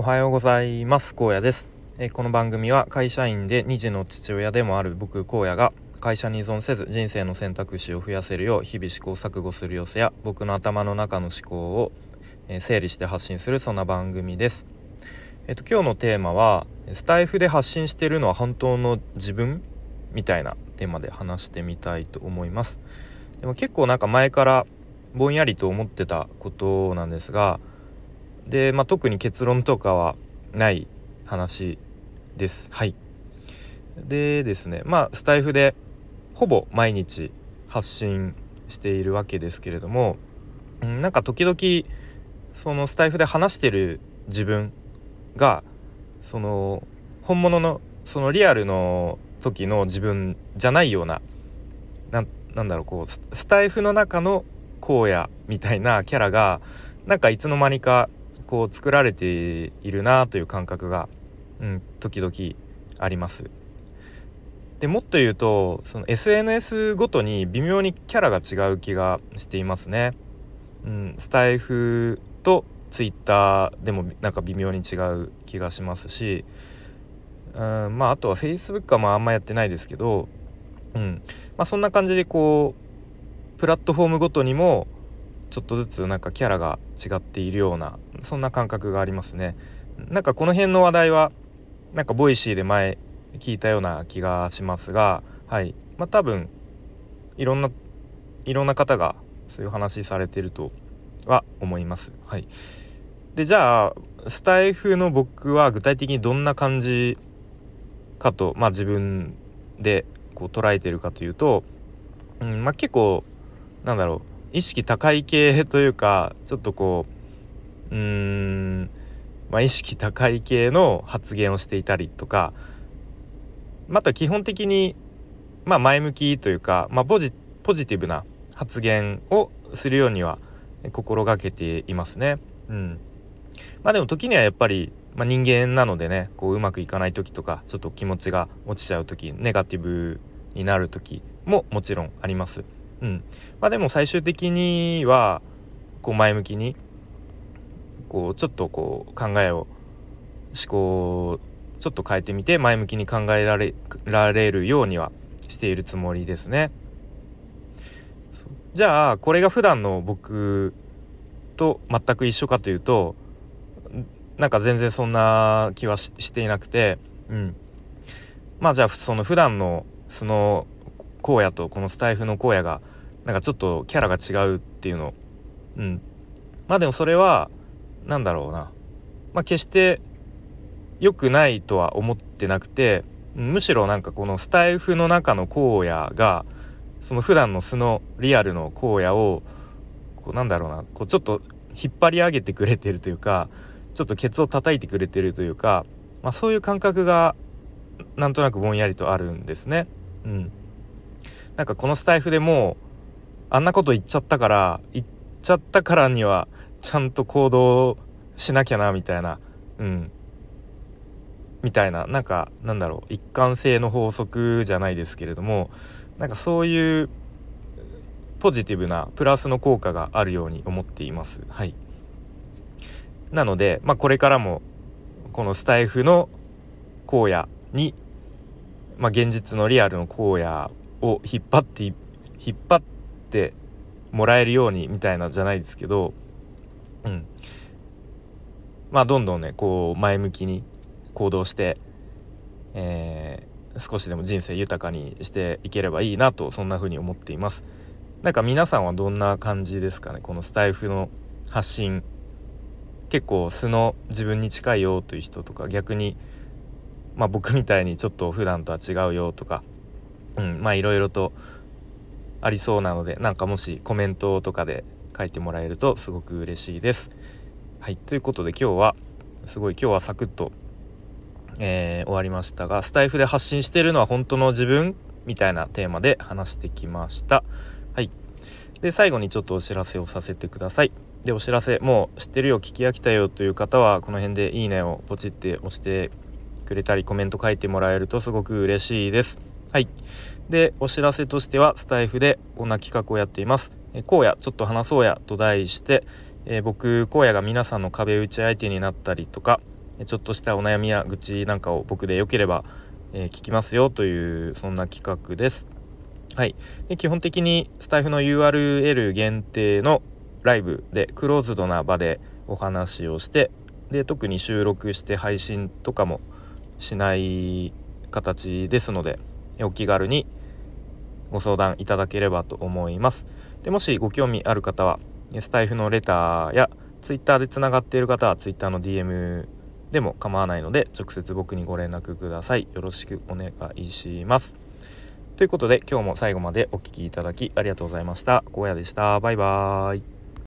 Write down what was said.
おはようございます。荒野です。えこの番組は会社員で2児の父親でもある僕荒野が会社に依存せず人生の選択肢を増やせるよう日々試行錯誤する様子や僕の頭の中の思考をえ整理して発信するそんな番組です。えっと今日のテーマはスタイフで発信してるのは本当の自分？みたいなテーマで話してみたいと思います。でも結構なんか前からぼんやりと思ってたことなんですがで、まあ、特に結論とかはない話です。はいでですねまあスタイフでほぼ毎日発信しているわけですけれども、なんか時々そのスタイフで話してる自分がその本物のそのリアルの時の自分じゃないようななんだろうこうスタイフの中の荒野みたいなキャラがなんかいつの間にかこう作られているなという感覚が、うん、時々あります。でもっと言うとその SNS ごとに微妙にキャラが違う気がしていますね。うん、スタイフとツイッターでもなんか微妙に違う気がしますし、うん、まああとは Facebook はまああんまやってないですけど、うんまあ、そんな感じでこうプラットフォームごとにもちょっとずつなんかキャラが違っているようなそんな感覚がありますね。なんかこの辺の話題はなんかボイシーで前聞いたような気がしますがはい。まあ多分いろんないろんな方がそういう話されてるとは思います。はい。でじゃあスタイフの僕は具体的にどんな感じかとまあ自分でこう捉えてるかというと、うんまあ、結構なんだろう。意識高い系というかちょっとこううーんまあ意識高い系の発言をしていたりとかまた基本的にまあ前向きというか、まあ、ポジポジティブな発言をするようには心がけていますね。うん、まあでも時にはやっぱり、まあ、人間なのでねこううまくいかない時とかちょっと気持ちが落ちちゃう時ネガティブになる時ももちろんあります。うん。まあ、でも最終的にはこう前向きにこうちょっとこう考えを思考をちょっと変えてみて前向きに考えられられるようにはしているつもりですね。じゃあこれが普段の僕と全く一緒かというとなんか全然そんな気はしていなくて、うん、まあじゃあその普段のその荒野とこのスタイフの荒野がなんかちょっとキャラが違うっていうの。うん。まあでもそれは何だろうな。まあ決して良くないとは思ってなくてむしろなんかこのスタイフの中の荒野がその普段の素のリアルの荒野をこうなんだろうな。こうちょっと引っ張り上げてくれてるというかちょっとケツを叩いてくれてるというか、まあ、そういう感覚がなんとなくぼんやりとあるんですね。うん、なんかこのスタイフでもうあんなこと言っちゃったから言っちゃったからにはちゃんと行動しなきゃなみたいな。うん。みたいな。なんかなんだろう。一貫性の法則じゃないですけれどもなんかそういうポジティブなプラスの効果があるように思っています。はい、なので、まあ、これからもこのスタイフの荒野に、まあ、現実のリアルの荒野を引っ張って引っ張ってってもらえるようにみたいなじゃないですけどうん。まあどんどんねこう前向きに行動して、えー、少しでも人生豊かにしていければいいなとそんな風に思っています。なんか皆さんはどんな感じですかねこのスタイフの発信。結構素の自分に近いよという人とか逆にまあ僕みたいにちょっと普段とは違うよとかうん。まあいろいろとありそうなのでなんかもしコメントとかで書いてもらえるとすごく嬉しいです。はいということで今日はすごい今日はサクッと、えー、終わりましたがスタイフで発信しているのは本当の自分みたいなテーマで話してきました。はいで最後にちょっとお知らせをさせてください。でお知らせもう知ってるよ聞き飽きたよという方はこの辺で「いいね」をポチって押してくれたりコメント書いてもらえるとすごく嬉しいです。はい。でお知らせとしてはスタイフでこんな企画をやっています「え荒野ちょっと話そうや」と題して、えー、僕荒野が皆さんの壁打ち相手になったりとか、ちょっとしたお悩みや愚痴なんかを僕でよければ、えー、聞きますよというそんな企画です。はい、で基本的にスタイフの URL 限定のライブでクローズドな場でお話をしてで特に収録して配信とかもしない形ですのでお気軽にご相談いただければと思います。でもしご興味ある方はスタイフのレターや Twitter でつながっている方は Twitter の DM でも構わないので直接僕にご連絡ください。よろしくお願いします。ということで今日も最後までお聴きいただきありがとうございました。荒野でした。バイバーイ。